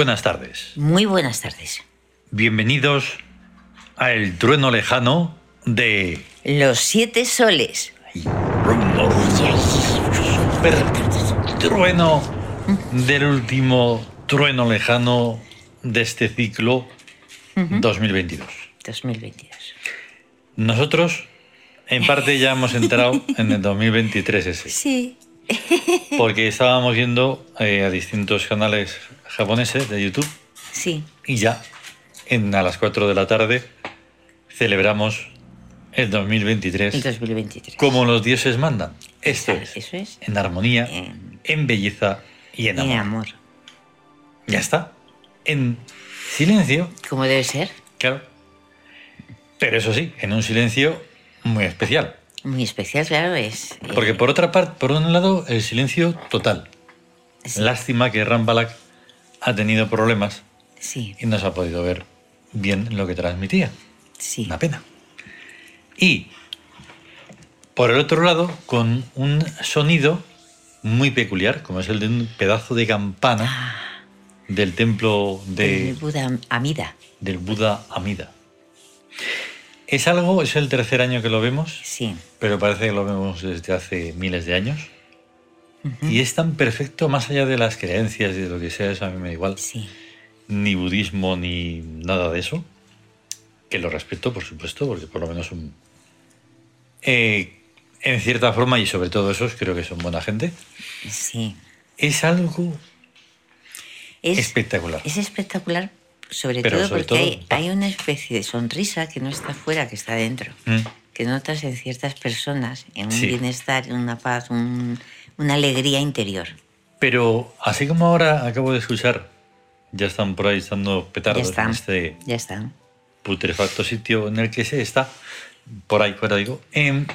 buenas tardes. Muy buenas tardes. Bienvenidos a El Trueno Lejano de... Los siete soles. Super trueno del último trueno lejano de este ciclo 2022. 2022. Nosotros, en parte, ya hemos entrado en el 2023 ese. Sí. Porque estábamos viendo eh, a distintos canales japoneses de YouTube Sí. y ya en, a las 4 de la tarde celebramos el 2023 El 2023. como los dioses mandan. Esto es, Eso es. en armonía, En- en belleza y en En amor. amor. Ya está. En silencio, Como debe ser. claro. Pero eso sí, en un silencio muy especial. Muy especial, claro, es. eh, Porque por otra parte, por un lado, el silencio total. sí, Lástima que Rambalak ha tenido problemas Sí, y no se ha podido ver bien lo que transmitía. sí. Una pena. Y por el otro lado, con un sonido muy peculiar, como es el de un pedazo de campana Ah, del templo de, Buda Amida. del Buda Amida. Es algo, es el tercer año que lo vemos, Sí. pero parece que lo vemos desde hace miles de años. Y es tan perfecto, más allá de las creencias y de lo que sea, eso a mí me da igual. Sí. Ni budismo ni nada de eso. Que lo respeto, por supuesto, porque por lo menos son. eh, en cierta forma, y sobre todo esos, creo que son buena gente. Sí. Es algo Es, espectacular. es espectacular, sobre Pero todo sobre porque todo- hay, hay una especie de sonrisa que no está fuera, que está dentro. Mm. Que notas en ciertas personas, en un Sí. bienestar, en una paz, un- una alegría interior. Pero así como ahora acabo de escuchar, ya están por ahí estando Ya petardos en este Ya están. putrefacto sitio en el que se está, por ahí fuera digo, en,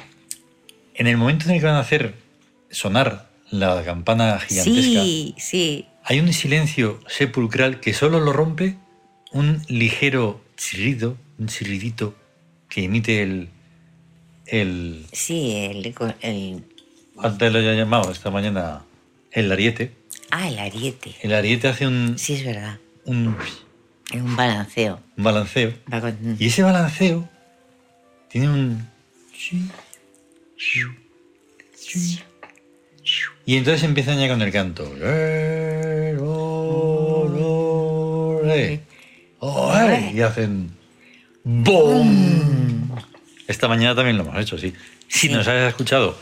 en el momento en el que van a hacer sonar la campana gigantesca, Sí, sí. hay un silencio sepulcral que solo lo rompe un ligero chirrido, un chirridito que emite el... el Sí, el, el- antes lo he llamado esta mañana el ariete. Ah, el ariete. El ariete hace un, Sí, es verdad. un un balanceo. balanceo Va con- Y ese balanceo tiene un... Y entonces empiezan ya con el canto. Y hacen... ¡Bom! Esta mañana también lo hemos hecho, sí. Si Sí. nos has escuchado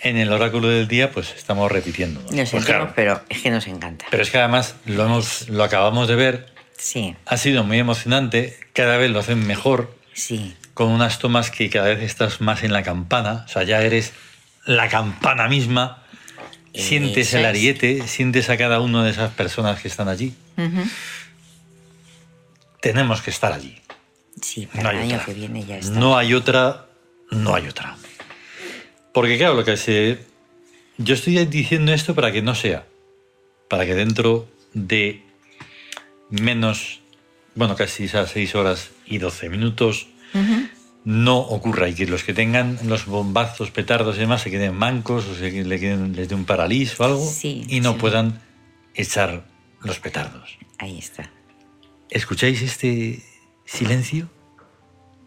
en el oráculo del día, pues estamos repitiendo. Lo Pues sentimos, claro. pero es que nos encanta. Pero es que además lo, hemos, lo acabamos de ver, Sí, ha sido muy emocionante, cada vez lo hacen mejor, sí. con unas tomas que cada vez estás más en la campana, o sea, ya eres la campana misma, sientes Eso el es. ariete, sientes a cada una de esas personas que están allí. Tenemos que estar allí. Sí, para No el año otra. que viene ya está. No hay otra, no hay otra. Porque claro, lo que se... Yo estoy diciendo esto para que no sea, para que dentro de menos, bueno, casi esas 6 horas y 12 minutos, no ocurra y que los que tengan los bombazos, petardos y demás se queden mancos o se le queden, les dé un paralís o algo Sí, y no sí. puedan echar los petardos. Ahí está. ¿Escucháis este silencio?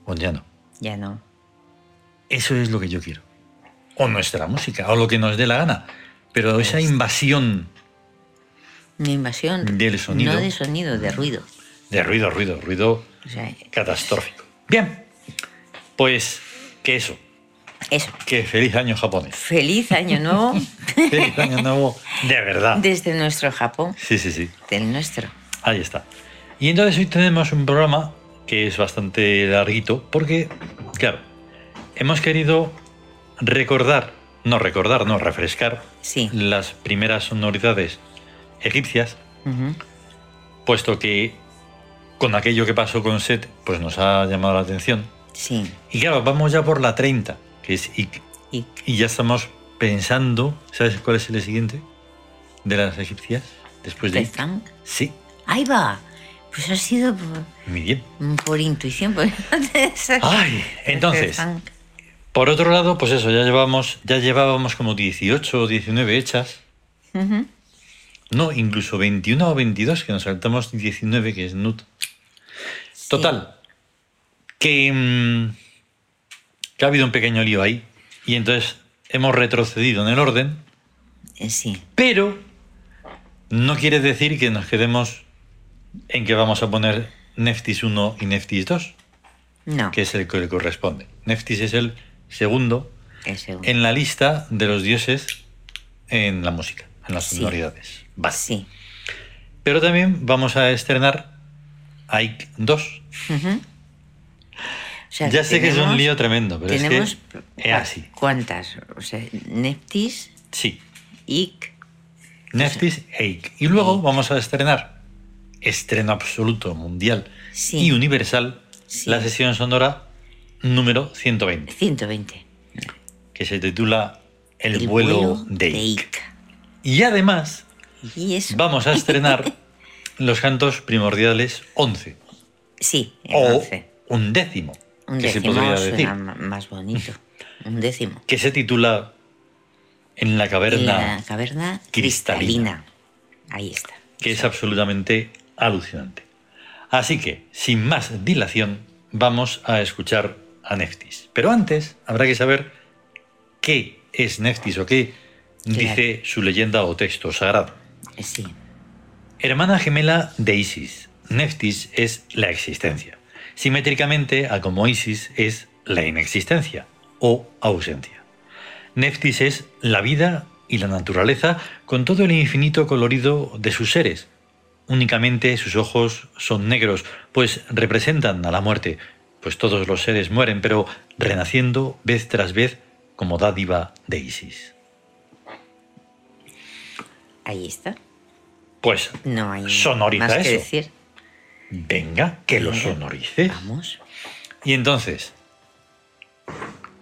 O ya no. Ya no. Eso es lo que yo quiero. O nuestra música, o lo que nos dé la gana. Pero esa invasión Una invasión. Del sonido. No de sonido, de ruido. de ruido, ruido, ruido O sea, catastrófico. Bien, pues que eso, eso. que feliz año japonés. Feliz año nuevo Feliz año nuevo de verdad. desde nuestro Japón, Sí, sí, sí. del nuestro. Ahí está. Y entonces hoy tenemos un programa que es bastante larguito porque, claro, hemos querido recordar, no recordar, no refrescar Sí. las primeras sonoridades egipcias, puesto que con aquello que pasó con Set, pues nos ha llamado la atención. Sí. Y claro, vamos ya por la 30, que es Ik, Y y ya estamos pensando, ¿sabes cuál es el siguiente? De las egipcias, después de. Tefang. Sí, Ahí va. Pues ha sido por, muy bien. por intuición. Por... Ay, entonces. Por otro lado, pues eso, ya llevábamos, ya llevábamos como 18 o 19 hechas. Ujú. No, incluso 21 o 22, que nos saltamos 19, que es Nut. Sí. Total, que, mm, que ha habido un pequeño lío ahí y entonces hemos retrocedido en el orden, Eh, Sí, pero no quiere decir que nos quedemos en que vamos a poner Neftis 1 y Neftis 2, no, que es el que le corresponde. Neftis es el segundo en la lista de los dioses en la música, en las Sí. sonoridades. Vale. Sí. Pero también vamos a estrenar Ike 2. Ujú. O sea, ya sé que es un lío tremendo, pero tenemos es que es así. ¿Cuántas? O sea, Neptis, Sí, Ic, Neftis e Ike. Y luego vamos a estrenar, estreno absoluto, mundial Sí. y universal, Sí. la sesión sonora número 120, 120. que se titula El, vuelo, de Ike. Y además Y eso. vamos a estrenar los cantos primordiales 11 Sí, el o 11. un décimo, Un que se décimo podría suena decir, más bonito. Un décimo. que se titula En la En caverna, la caverna cristalina. cristalina. Ahí está. que es absolutamente alucinante. Así que, sin más dilación, vamos a escuchar a Neftis. Pero antes habrá que saber qué es Neftis o qué dice su leyenda o texto sagrado. Eh, Sí. Hermana gemela de Isis, Neftis es la existencia. Simétricamente a como Isis es la inexistencia o ausencia. Neftis es la vida y la naturaleza con todo el infinito colorido de sus seres. Únicamente sus ojos son negros, pues representan a la muerte, pues todos los seres mueren, pero renaciendo vez tras vez como dádiva de Isis. Ahí está. Pues No hay Sonoriza más que eso. decir. venga, que lo sonorice. Vamos. Y entonces,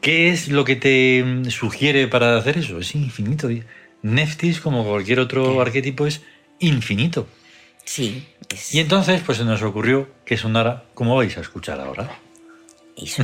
¿qué es lo que te mm, sugiere para hacer eso? Es infinito. Neftis, como cualquier otro ¿Qué? arquetipo, es infinito. Sí. Es Y entonces, pues se nos ocurrió que sonara como vais a escuchar ahora. Eso.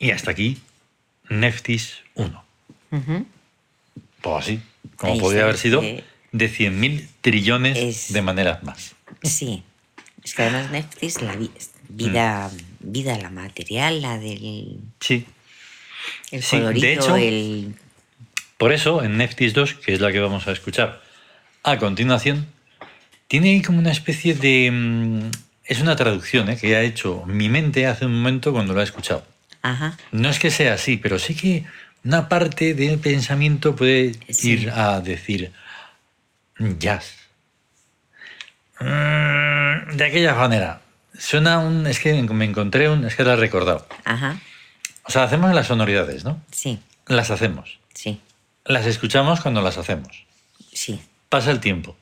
Y hasta aquí, Neftis 1. Ujú. Pues así, como Ahí podría haber sido eh, de 100.000 trillones es- de maneras más. Sí. Es que además Netflix, la vi- vida, vida, la material, la del Sí. el Sí, de colorito, hecho- el... Por eso, en Neftis 2, que es la que vamos a escuchar a continuación, tiene como una especie de... mm, Es una traducción ¿eh? que ha hecho mi mente hace un momento cuando lo ha escuchado. Ajá. No es que sea así, pero sí que una parte del pensamiento puede Sí. ir a decir jazz. Mm, De aquella manera. Suena un... Es que me encontré un... Es que lo he recordado. Ajá. O sea, hacemos las sonoridades, ¿no? Sí, Las hacemos. sí, Las escuchamos cuando las hacemos. sí. Pasa el tiempo.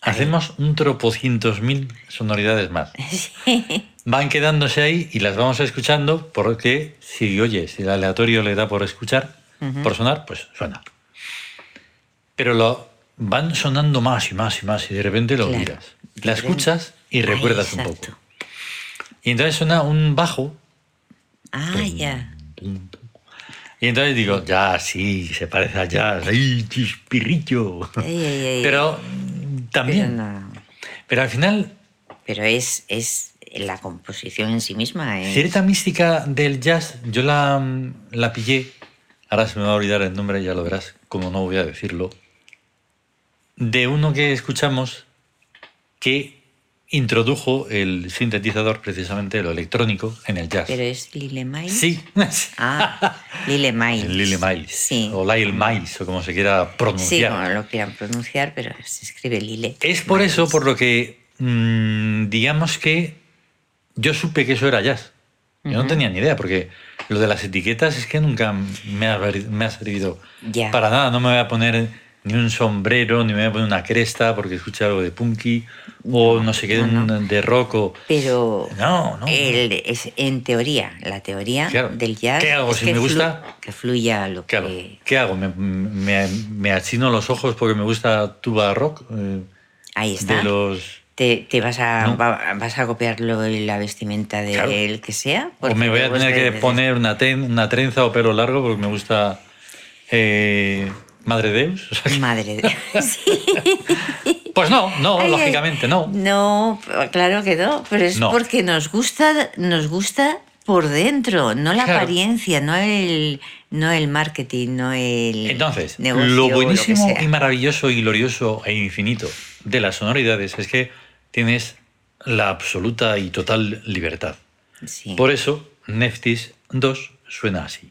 Hacemos un tropocientos mil sonoridades más. Van quedándose ahí y las vamos escuchando porque si, oye, si el aleatorio le da por escuchar, Ujú. por sonar, pues suena. Pero lo van sonando más y más y más y de repente lo Claro. De La escuchas y recuerdas un poco. Y entonces suena un bajo Ah, ya. y entonces digo, ya, sí, se parece a jazz, ¡ay, chispirrillo! Ay, ay, ay. Pero Pero, también, no. pero al final Pero es, es la composición en sí misma. Es... Cierta mística del jazz, yo la, la pillé, ahora se me va a olvidar el nombre, ya lo verás, como no voy a decirlo, de uno que escuchamos que introdujo el sintetizador, precisamente lo electrónico, en el jazz. Pero es Lile Miles. Sí, Ah, Lile Miles. Lily Miles, Sí. o Lyle Miles, o como se quiera Sí, pronunciar. como lo quieran pronunciar, pero se escribe Lile. Es por eso Miles. por lo que, mm, digamos que yo supe que eso era jazz. Yo no tenía ni idea, porque lo de las etiquetas es que nunca me ha, me ha servido para nada. No me voy a poner ni un sombrero, ni me voy a poner una cresta porque escuché algo de punky, o no sé qué, no, de rock, o... Pero No, no. el- es, en teoría, la teoría Claro. del jazz ¿Qué hago es si que, me gusta? que fluya lo ¿Qué hago? que... ¿Qué hago? ¿Me, me, me achino los ojos porque me gusta tuba rock? eh, Ahí está. de los... Te, te vas, a, No. va- vas a copiarlo en la vestimenta del Claro. que sea. O me voy a tener que de- de- poner una, ten- una trenza o pelo largo porque me gusta eh, Madre Deus. O sea que- Madre de... Sí. pues no, no, Ay, lógicamente no. No, claro que no, pero es No. porque nos gusta, nos gusta por dentro, no la Claro. apariencia, no el, no el marketing, no el Entonces, negocio, lo buenísimo y maravilloso y glorioso e infinito de las sonoridades es que tienes la absoluta y total libertad. Sí. Por eso, Neftis 2 suena así.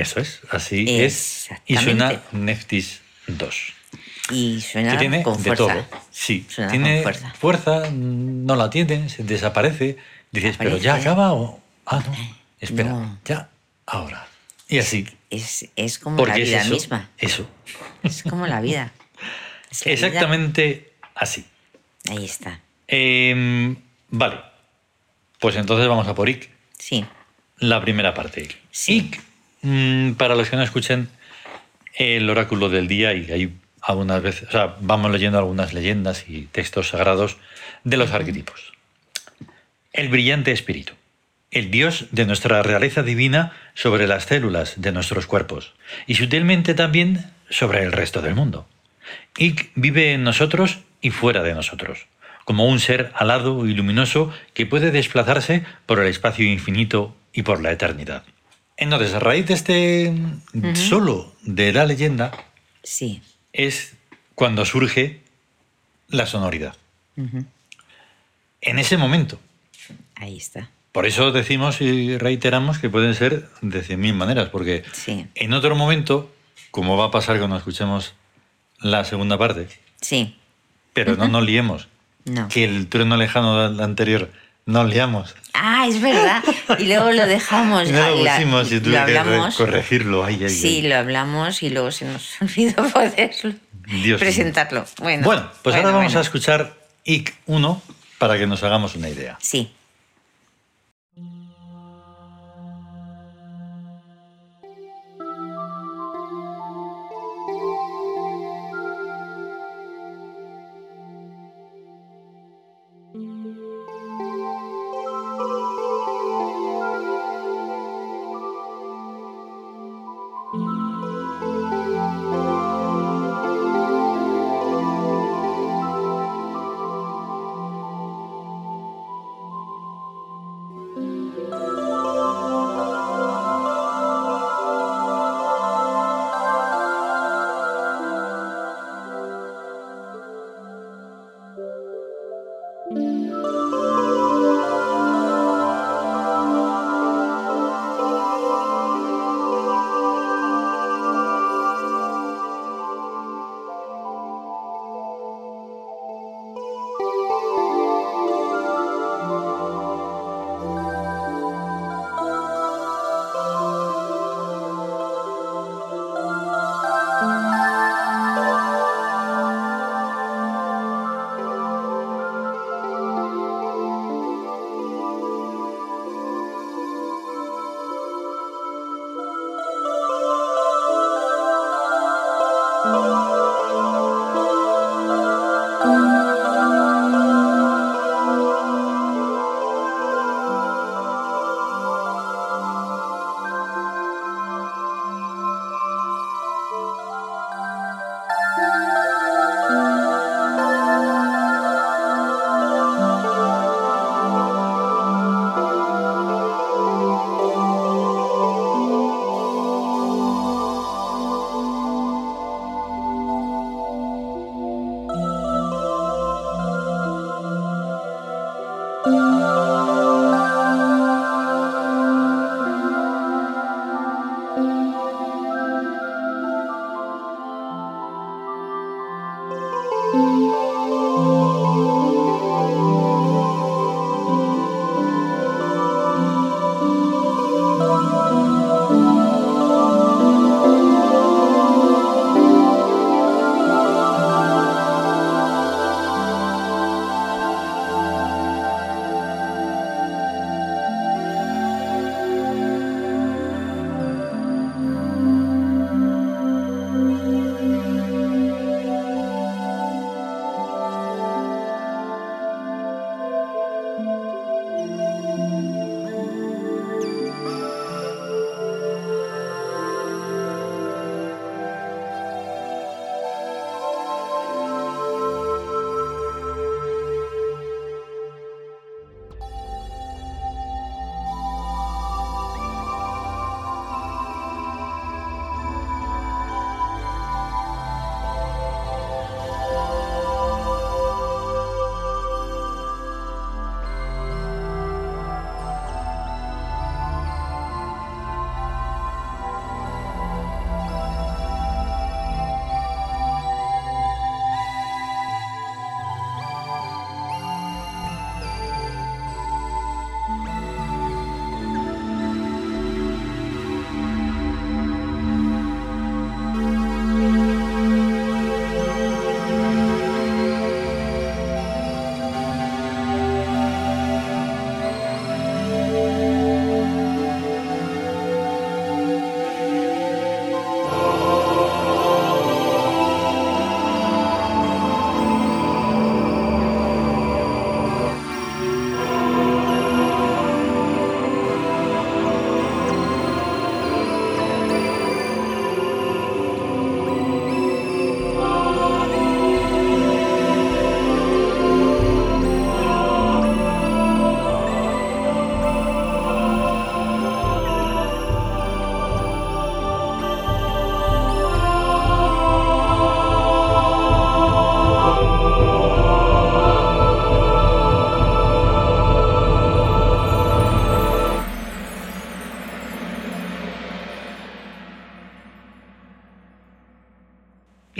Eso es, así es. Y suena Neftis 2. Y suena que tiene con de fuerza. todo. Sí, Suena tiene con fuerza. no la tiene, se desaparece. Dices, pero ya acaba o. Ah, no. Espera, No. ya, ahora. Y así. Es, es como Porque la vida es eso. misma. Eso. Es como la vida. Es la vida. Exactamente así. Ahí está. Em, vale. Pues entonces vamos a por IC. Sí. La primera parte. Sí. IC, para los que no escuchen el oráculo del día, y hay algunas veces, o sea, vamos leyendo algunas leyendas y textos sagrados de los arquetipos. El brillante espíritu, el Dios de nuestra realeza divina sobre las células de nuestros cuerpos y sutilmente también sobre el resto del mundo. Ik vive en nosotros y fuera de nosotros, como un ser alado y luminoso que puede desplazarse por el espacio infinito y por la eternidad. Entonces, a raíz de este solo de la leyenda Sí. es cuando surge la sonoridad. En ese momento. Ahí está. Por eso decimos y reiteramos que pueden ser de 100.000 maneras, porque Sí. en otro momento, como va a pasar cuando escuchemos la segunda parte, Sí. pero no nos liemos, No. que el trueno lejano del anterior nos liamos. Ah, es verdad. Y luego lo dejamos. Y no lo la- pusimos y lo tuve que re- hablamos. corregirlo. Ay, ay, Sí, ay. lo hablamos y luego se nos olvidó poderlo Dios presentarlo. Bueno, Bueno, pues ahora vamos bueno. a escuchar IC 1 para que nos hagamos una idea. Sí.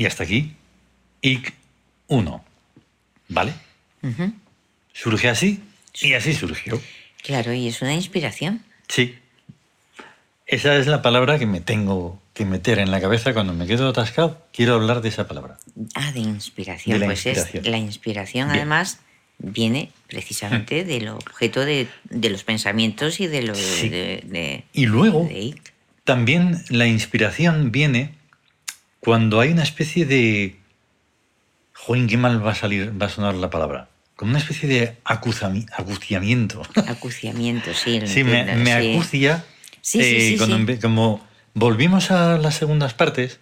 Y hasta aquí, IC 1. ¿Vale? Surge así y así surgió. Claro, y es una inspiración. Sí. Esa es la palabra que me tengo que meter en la cabeza cuando me quedo atascado. Quiero hablar de esa palabra. Ah, de inspiración. De pues inspiración. es la inspiración, Bien. además, viene precisamente del objeto de, de los pensamientos y de los Sí. de, de- Y luego, también la inspiración viene cuando hay una especie de... Joder, qué mal va a salir, va a sonar la palabra. Como una especie de acuzami- acuciamiento. Acuciamiento, sí. Sí, me, me sí. acucia. Sí, sí, eh, sí, cuando como volvimos a las segundas partes,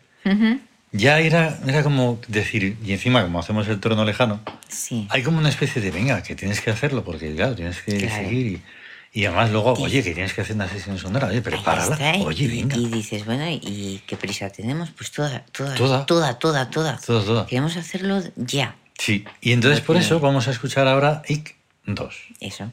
ya era, era como decir, y encima como hacemos el trono lejano, Sí. hay como una especie de, venga, que tienes que hacerlo, porque claro, tienes que Claro. seguir. Y, y además luego, Sí. oye, que tienes que hacer una sesión sonora, oye, prepárala. está, Oye, y, venga. y dices, bueno, ¿y qué prisa tenemos? Pues toda, toda, Toda. toda, toda, toda. Toda, toda. Queremos hacerlo ya. Sí, y entonces por Porque- eso vamos a escuchar ahora IC 2. Eso.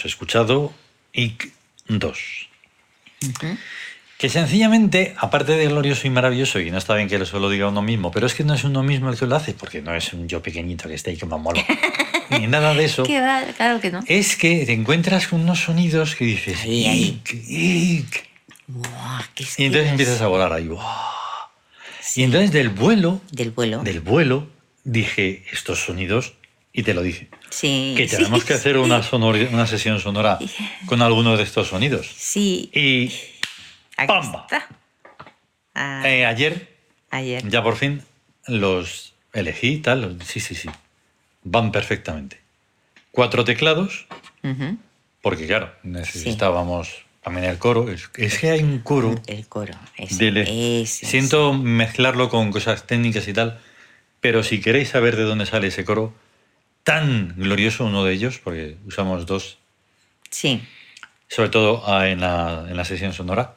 Hemos escuchado IC 2. Que sencillamente, aparte de glorioso y maravilloso, y no está bien que eso lo diga uno mismo, pero es que no es uno mismo el que lo hace, porque no es un yo pequeñito que esté ahí como molo, ni nada de eso. ¿Qué va? Claro que no. Es que te encuentras con unos sonidos que dices, Ahí, ahí. "Ic, ic", Buah, qué y entonces es- empiezas a volar ahí. Sí, Y entonces del vuelo, Del vuelo. del vuelo, dije estos sonidos y te lo dije. Sí. Que sí, tenemos que hacer una, sesión sonora con algunos de estos sonidos. Sí. Y ¡Pamba! Ah, eh, ayer, ayer. ya por fin, los elegí, tal. Sí, sí, sí. Van perfectamente. Cuatro teclados, porque claro, necesitábamos también el coro. Es, es que hay un coro. El coro. Ese, Siento mezclarlo con cosas técnicas y tal, pero si queréis saber de dónde sale ese coro, tan glorioso uno de ellos, porque usamos dos, Sí. sobre todo ah, en la, en la sesión sonora.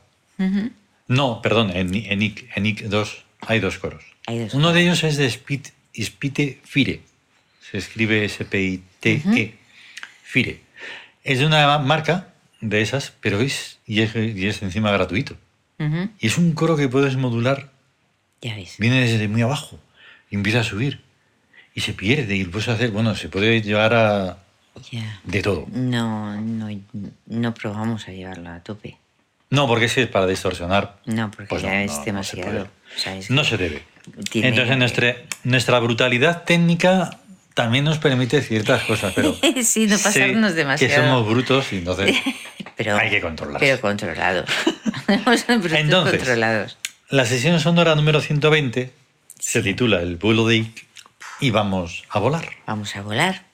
No, perdón, en, en, IC, en IC 2 hay dos coros. Hay dos Uno de ellos es de Spit, Spite Fire. Se escribe S-P-I-T-E. Fire. Es de una marca de esas, pero es y, es y es encima gratuito. Y es un coro que puedes modular Ya ves. viene desde muy abajo y empieza a subir y se pierde y lo puedes hacer, bueno, se puede llevar a de todo. No, no, no probamos a llevarlo a tope. No, porque es que para distorsionar No, porque Pues ya no, es no, no se demasiado. es no que se debe. tiene- Entonces nuestra, nuestra brutalidad técnica también nos permite ciertas cosas, pero Sí, no pasarnos que demasiado. somos brutos y entonces pero, hay que controlarse. Pero controlados. Entonces, controlados. la sesión sonora número 120 se titula El vuelo de Ick y vamos a volar. Vamos a volar.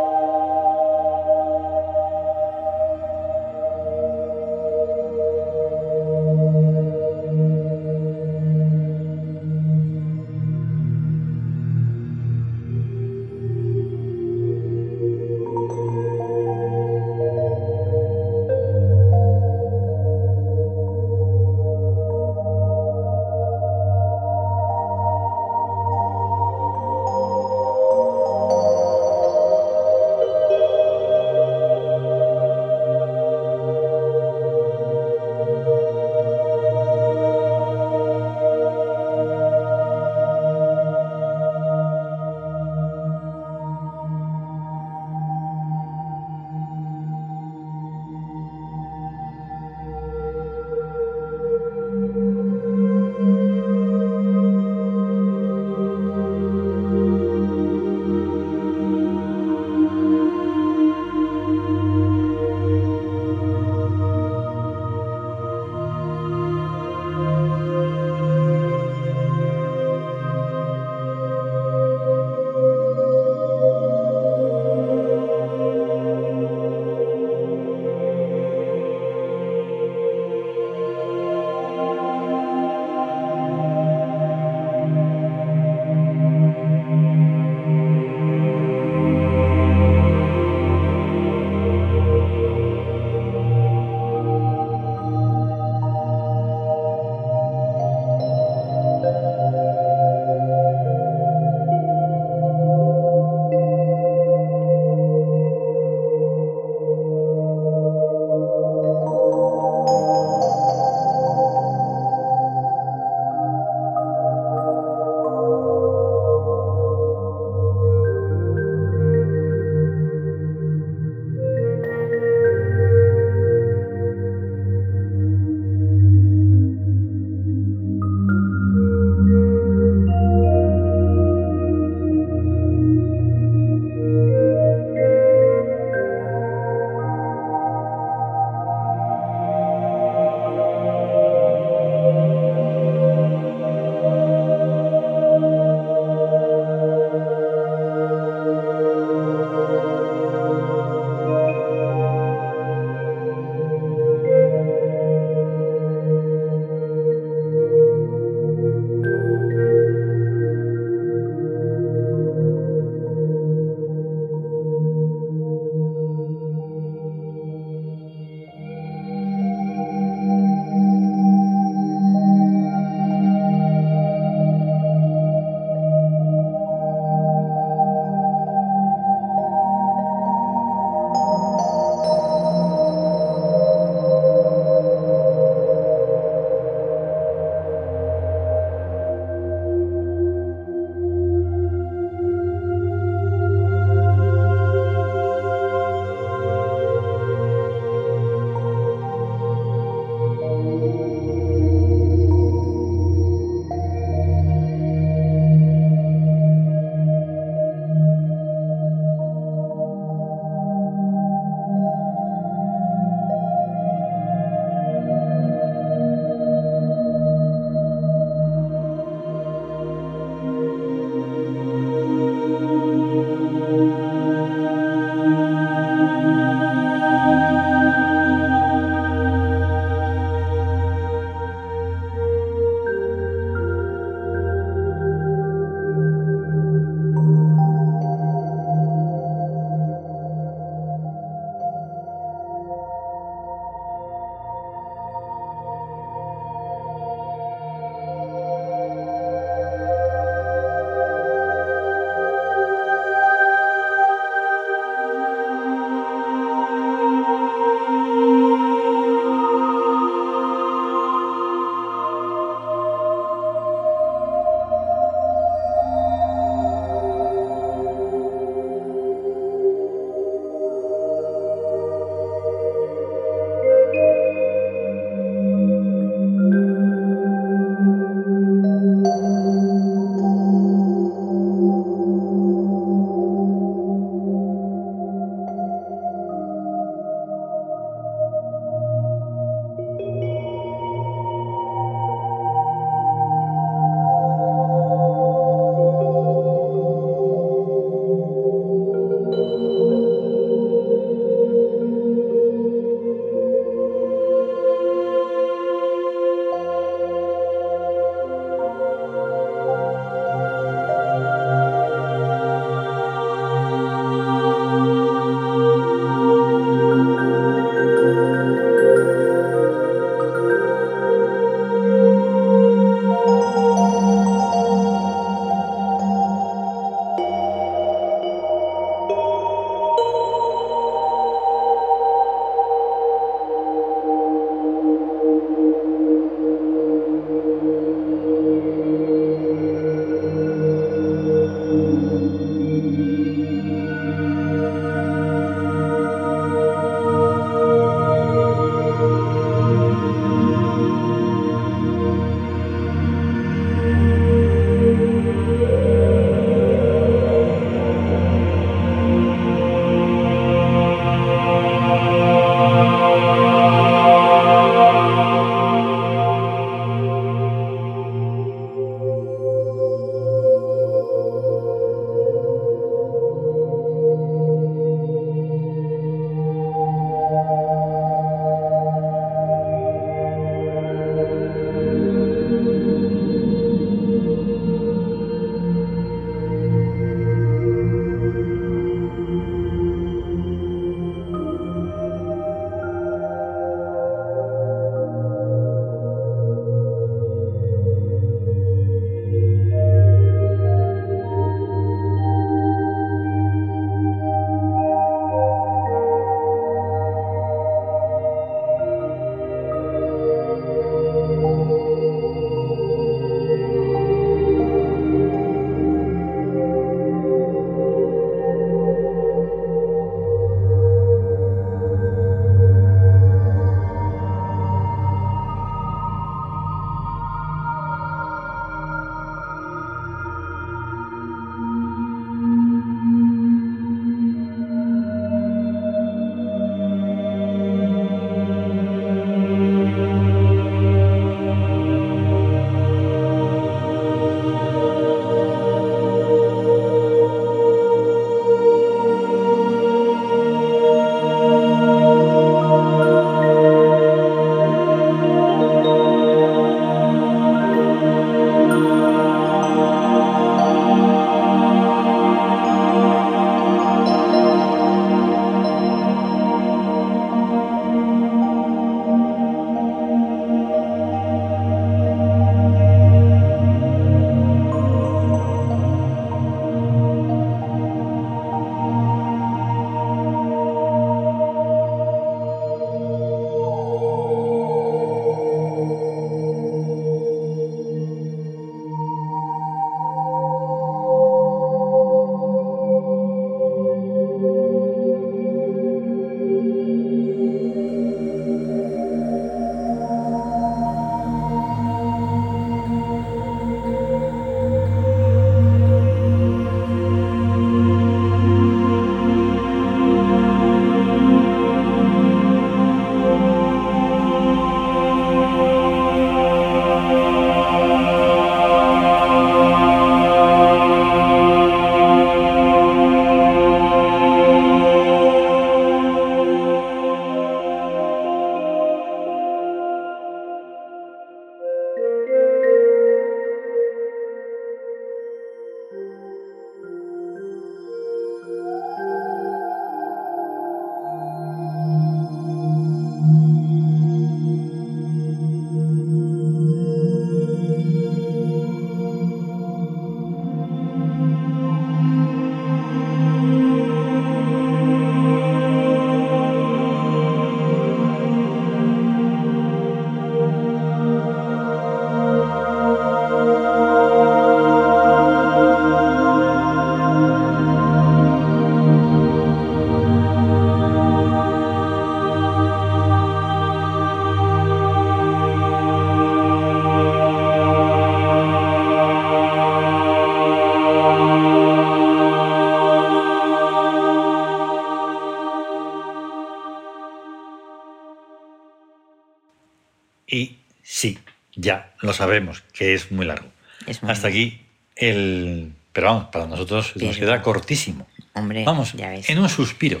Sabemos, que es muy largo. Es muy Hasta aquí el... Pero vamos, para nosotros nos queda cortísimo. Hombre, Vamos, ya ves. en un suspiro.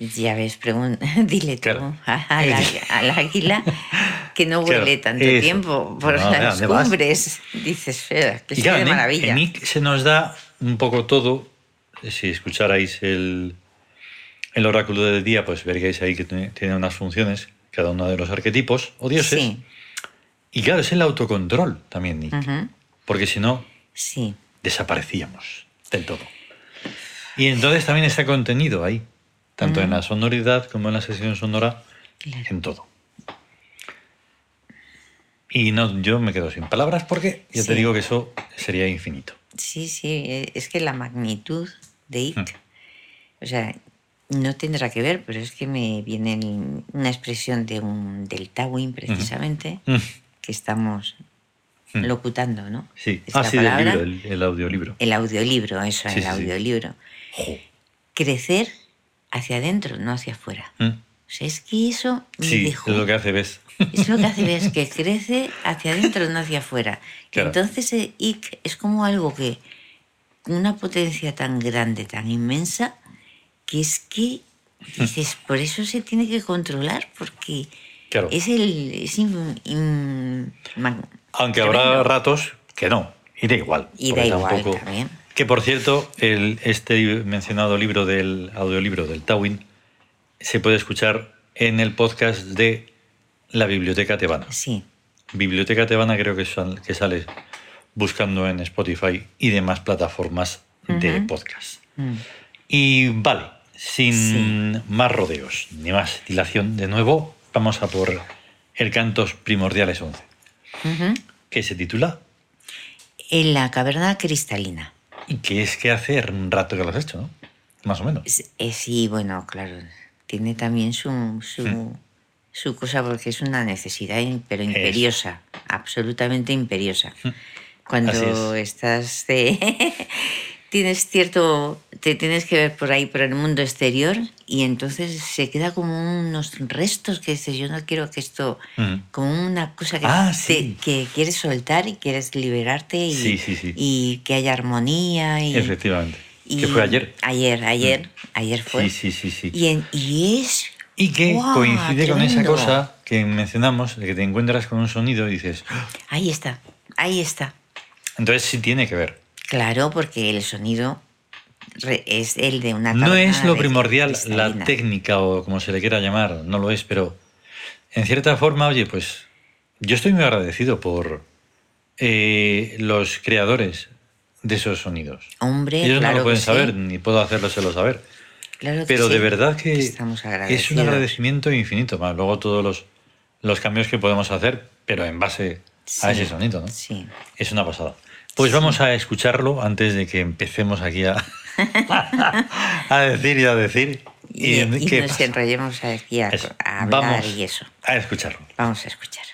Ya ves, dile tú Claro. al águ- al águila que no Claro, vuele tanto eso. tiempo por No, ¿a las vas? cumbres. Dices, "Fea, que claro, de en maravilla. en Nick se nos da un poco todo. Si escucharais el, el oráculo del día, pues veríais ahí que tiene tiene unas funciones, cada uno de los arquetipos o dioses. Sí, Y claro, es el autocontrol también, Nick. Porque si no, sí. desaparecíamos del todo. Y entonces también está contenido ahí, tanto en la sonoridad como en la sesión sonora, Claro. en todo. Y no, yo me quedo sin palabras porque ya te digo que eso sería infinito. Sí, sí, eh, es que la magnitud de Ick, Mm. o sea, no tendrá que ver, pero es que me viene una expresión de un, del Tawin precisamente, Mm, que estamos Mm. locutando, ¿no? Sí, Esta ah, sí, del libro, el, el audiolibro. El audiolibro, eso, Sí, el sí, audiolibro. Crecer hacia adentro, no hacia afuera. Mm. O sea, es que eso me Sí, dejó. es lo que hace ves. Es lo que hace ver, es que crece hacia adentro, no hacia afuera. Claro. Entonces, IC es como algo que, una potencia tan grande, tan inmensa, que es que dices, por eso se tiene que controlar, porque Claro. es el. Es in- in- mag- Aunque tremendo. habrá ratos que no, y da igual. Y da igual tampoco- también. Que por cierto, el, este mencionado libro del audiolibro del Tawin se puede escuchar en el podcast de la Biblioteca Tebana. Sí, Biblioteca Tebana creo que, sal- que sale buscando en Spotify y demás plataformas de podcast. mm, Y vale, sin más rodeos ni más dilación, de nuevo vamos a por el Cantos Primordiales 11, ujú. que se titula En la caverna cristalina. y que es que hace un rato que lo has hecho, ¿no? Más o menos. Sí, bueno, claro, tiene también su, su, Mm. su cosa porque es una necesidad, pero imperiosa, absolutamente imperiosa. Cuando Mm. Así estás de... tienes cierto... te tienes que ver por ahí, por el mundo exterior, y entonces se queda como unos restos que dices, yo no quiero que esto... Mm. Como una cosa que, Ah, te- sí. que quieres soltar y quieres liberarte y, Sí, sí, y que haya armonía. Y, Efectivamente. y- que fue ayer. Mm. Ayer, ayer, ayer fue. Sí, sí, sí. Y, en- y es. Y que ¡Guau! coincide con esa tremendo! cosa que mencionamos, de que te encuentras con un sonido y dices, "Ah". Ahí está, ahí está. entonces sí tiene que ver. Claro, porque el sonido es el de una No es lo de primordial la técnica o como se le quiera llamar, no lo es, pero en cierta forma, oye, pues yo estoy muy agradecido por eh, los creadores de esos sonidos. Hombre, Ellos claro no lo pueden sí, saber, ni puedo hacéroselo saber. claro que Pero de sí. verdad que Estamos es un agradecimiento infinito. Más luego todos los, los cambios que podemos hacer, pero en base a ese sonido, ¿no? Sí. Es una pasada. Pues vamos a escucharlo antes de que empecemos aquí a, a decir y a decir. Y, y qué nos pasa? enrollemos aquí a hablar Vamos y eso. a escucharlo. Vamos a escuchar.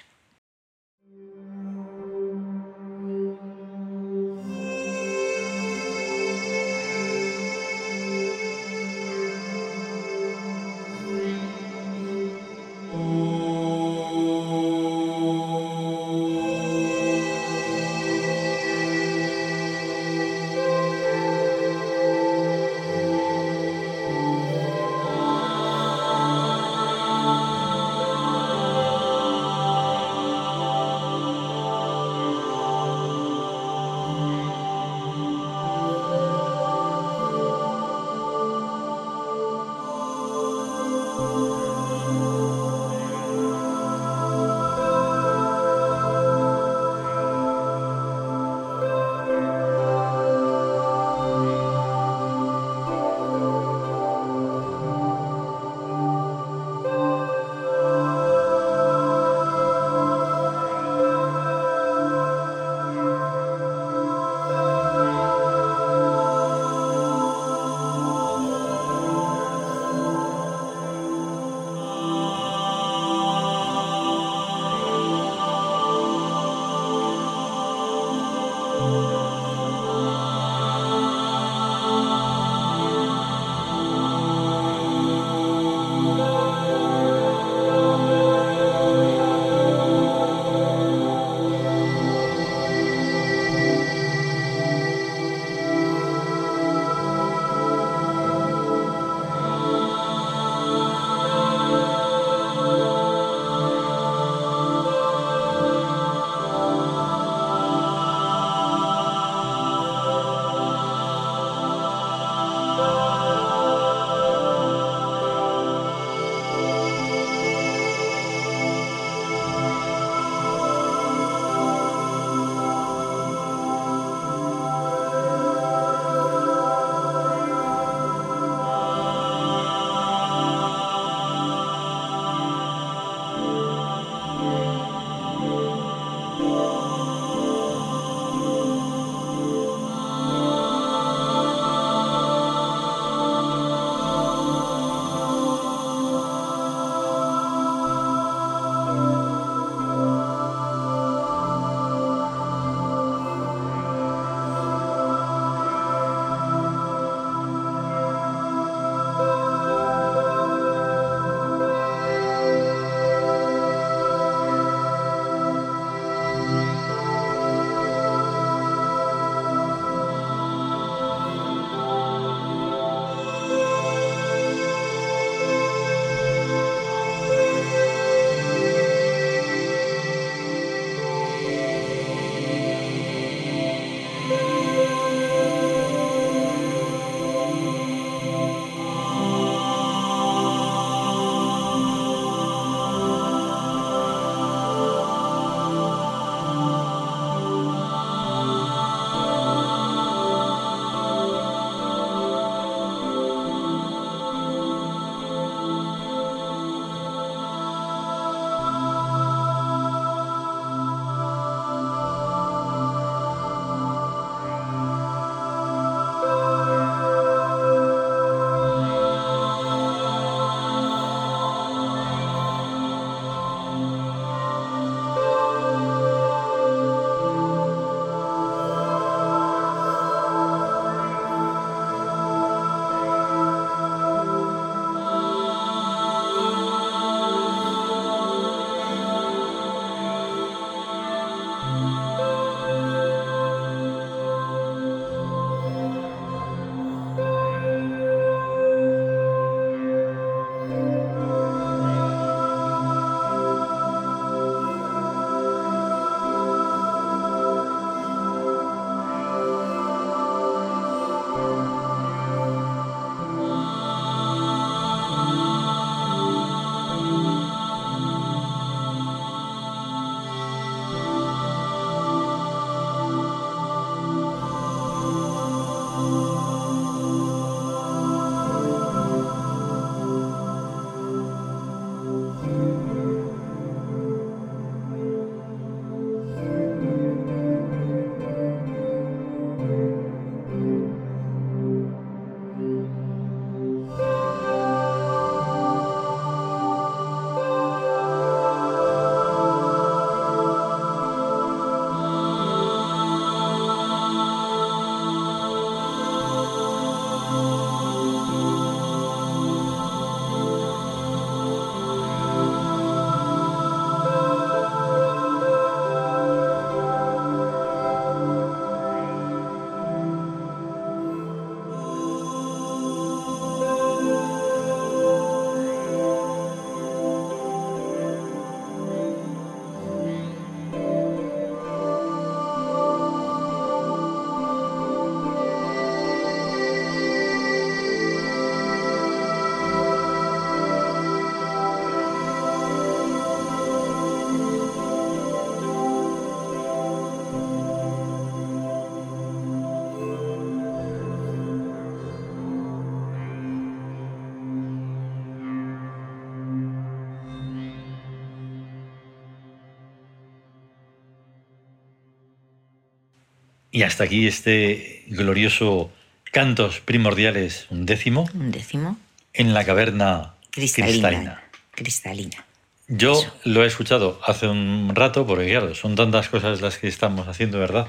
Y hasta aquí este glorioso Cantos Primordiales, un décimo, Un décimo. en la caverna Cristalina. cristalina. Cristalina. Yo Eso. lo he escuchado hace un rato, porque claro, son tantas cosas las que estamos haciendo, ¿verdad?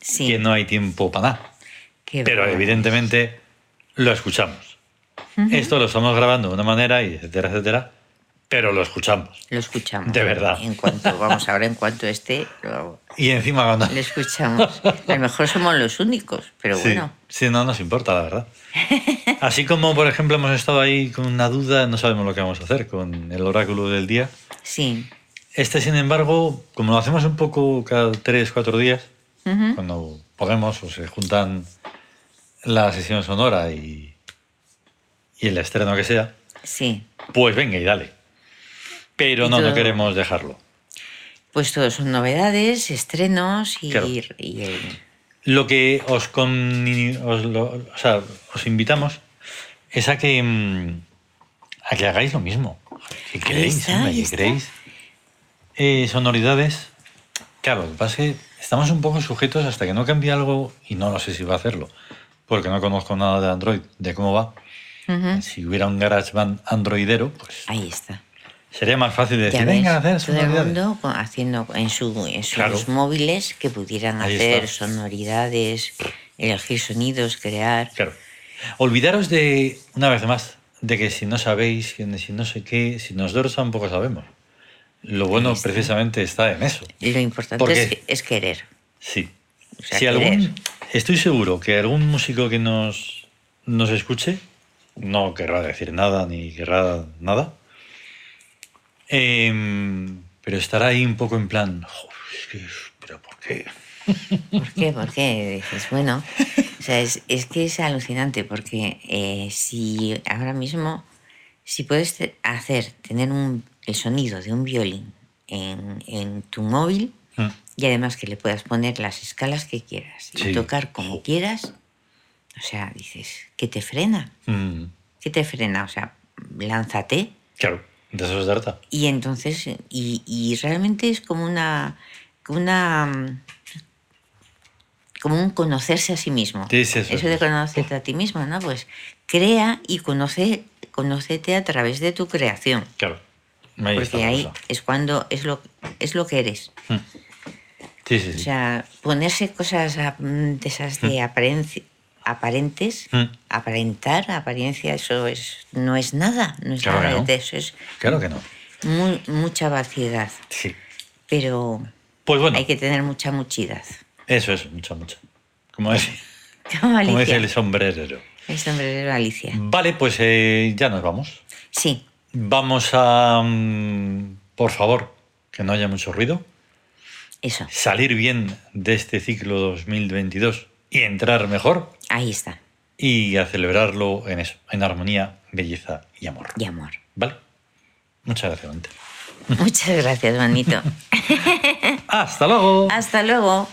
Sí. Que no hay tiempo para nada. Qué Pero evidentemente lo escuchamos. Esto lo estamos grabando de una manera, y etcétera, etcétera, pero lo escuchamos. Lo escuchamos. De verdad. En cuanto, vamos, ahora en cuanto esté, lo, Y encima cuando... lo escuchamos. A lo mejor somos los únicos, pero sí, bueno. sí, no nos importa, la verdad. Así como, por ejemplo, hemos estado ahí con una duda, no sabemos lo que vamos a hacer con el oráculo del día. Sí. Este, sin embargo, como lo hacemos un poco cada tres, cuatro días, cuando podemos o se juntan la sesión sonora y, y el estreno que sea, Sí. pues venga y dale. Pero no, no todo- queremos dejarlo. Pues todo son novedades, estrenos y, Claro. y el- Lo que os, con- os, lo- o sea, os invitamos es a que, mm, a que hagáis lo mismo. ¿Qué queréis? está, hombre? ahí ¿Qué está. queréis? Eh, sonoridades. Claro, lo que pasa es que estamos un poco sujetos hasta que no cambie algo, y no lo sé si va a hacerlo, porque no conozco nada de Android, de cómo va. Ujú. Si hubiera un GarageBand androidero, pues Ahí está. Sería más fácil de Ya decir, ves, venga, a hacer todo el sonoridades. mundo con- haciendo en, su, en sus Claro. móviles que pudieran Ahí hacer está. sonoridades, elegir sonidos, crear. Claro. Olvidaros de, una vez más, de que si no sabéis, que si no sé qué, si nosotros tampoco sabemos. Lo bueno está. precisamente está en eso. Lo importante ¿Por es, que- es querer. Sí. O sea, si querer. algún, estoy seguro que algún músico que nos, nos escuche no querrá decir nada ni querrá nada. Em, pero estará ahí un poco en plan, "Jo, es que, pero ¿por qué? ¿Por qué? Porque dices, bueno, o sea, es, es que es alucinante porque eh, si ahora mismo, si puedes hacer, tener un, el sonido de un violín en, en tu móvil Mm, y además que le puedas poner las escalas que quieras Sí. y tocar como quieras, o sea, dices, ¿qué te frena? mm, ¿Qué te frena? O sea, lánzate claro, de eso se trata. y entonces, y, y realmente es como una, como una, mm, como un conocerse a sí mismo. Sí, sí, eso Eso de conocerte a ti mismo, ¿no? Pues crea y conoce, conócete a través de tu creación. Claro. Ahí porque ahí cosa. es cuando es lo, es lo que eres. Sí, sí, O sí. sea, ponerse cosas mm, de esas de aparenci- aparentes, Mm. aparentar, apariencia, eso es, no es nada, no es Claro nada que no. de eso, es Claro que no. muy- mucha vaciedad. Sí. Pero Pues bueno, hay que tener mucha muchidad. eso es, mucho, mucho. Como decía, Como Alicia. el sombrerero. El sombrerero Alicia. Vale, pues eh, ya nos vamos. Sí, Vamos a, mm, por favor, que no haya mucho ruido, eso. salir bien de este ciclo 2022 y entrar mejor Ahí está. y a celebrarlo en eso, en armonía, belleza y amor. Y amor. ¿Vale? Muchas gracias, Dante. Muchas gracias, bonito. Hasta luego. Hasta luego.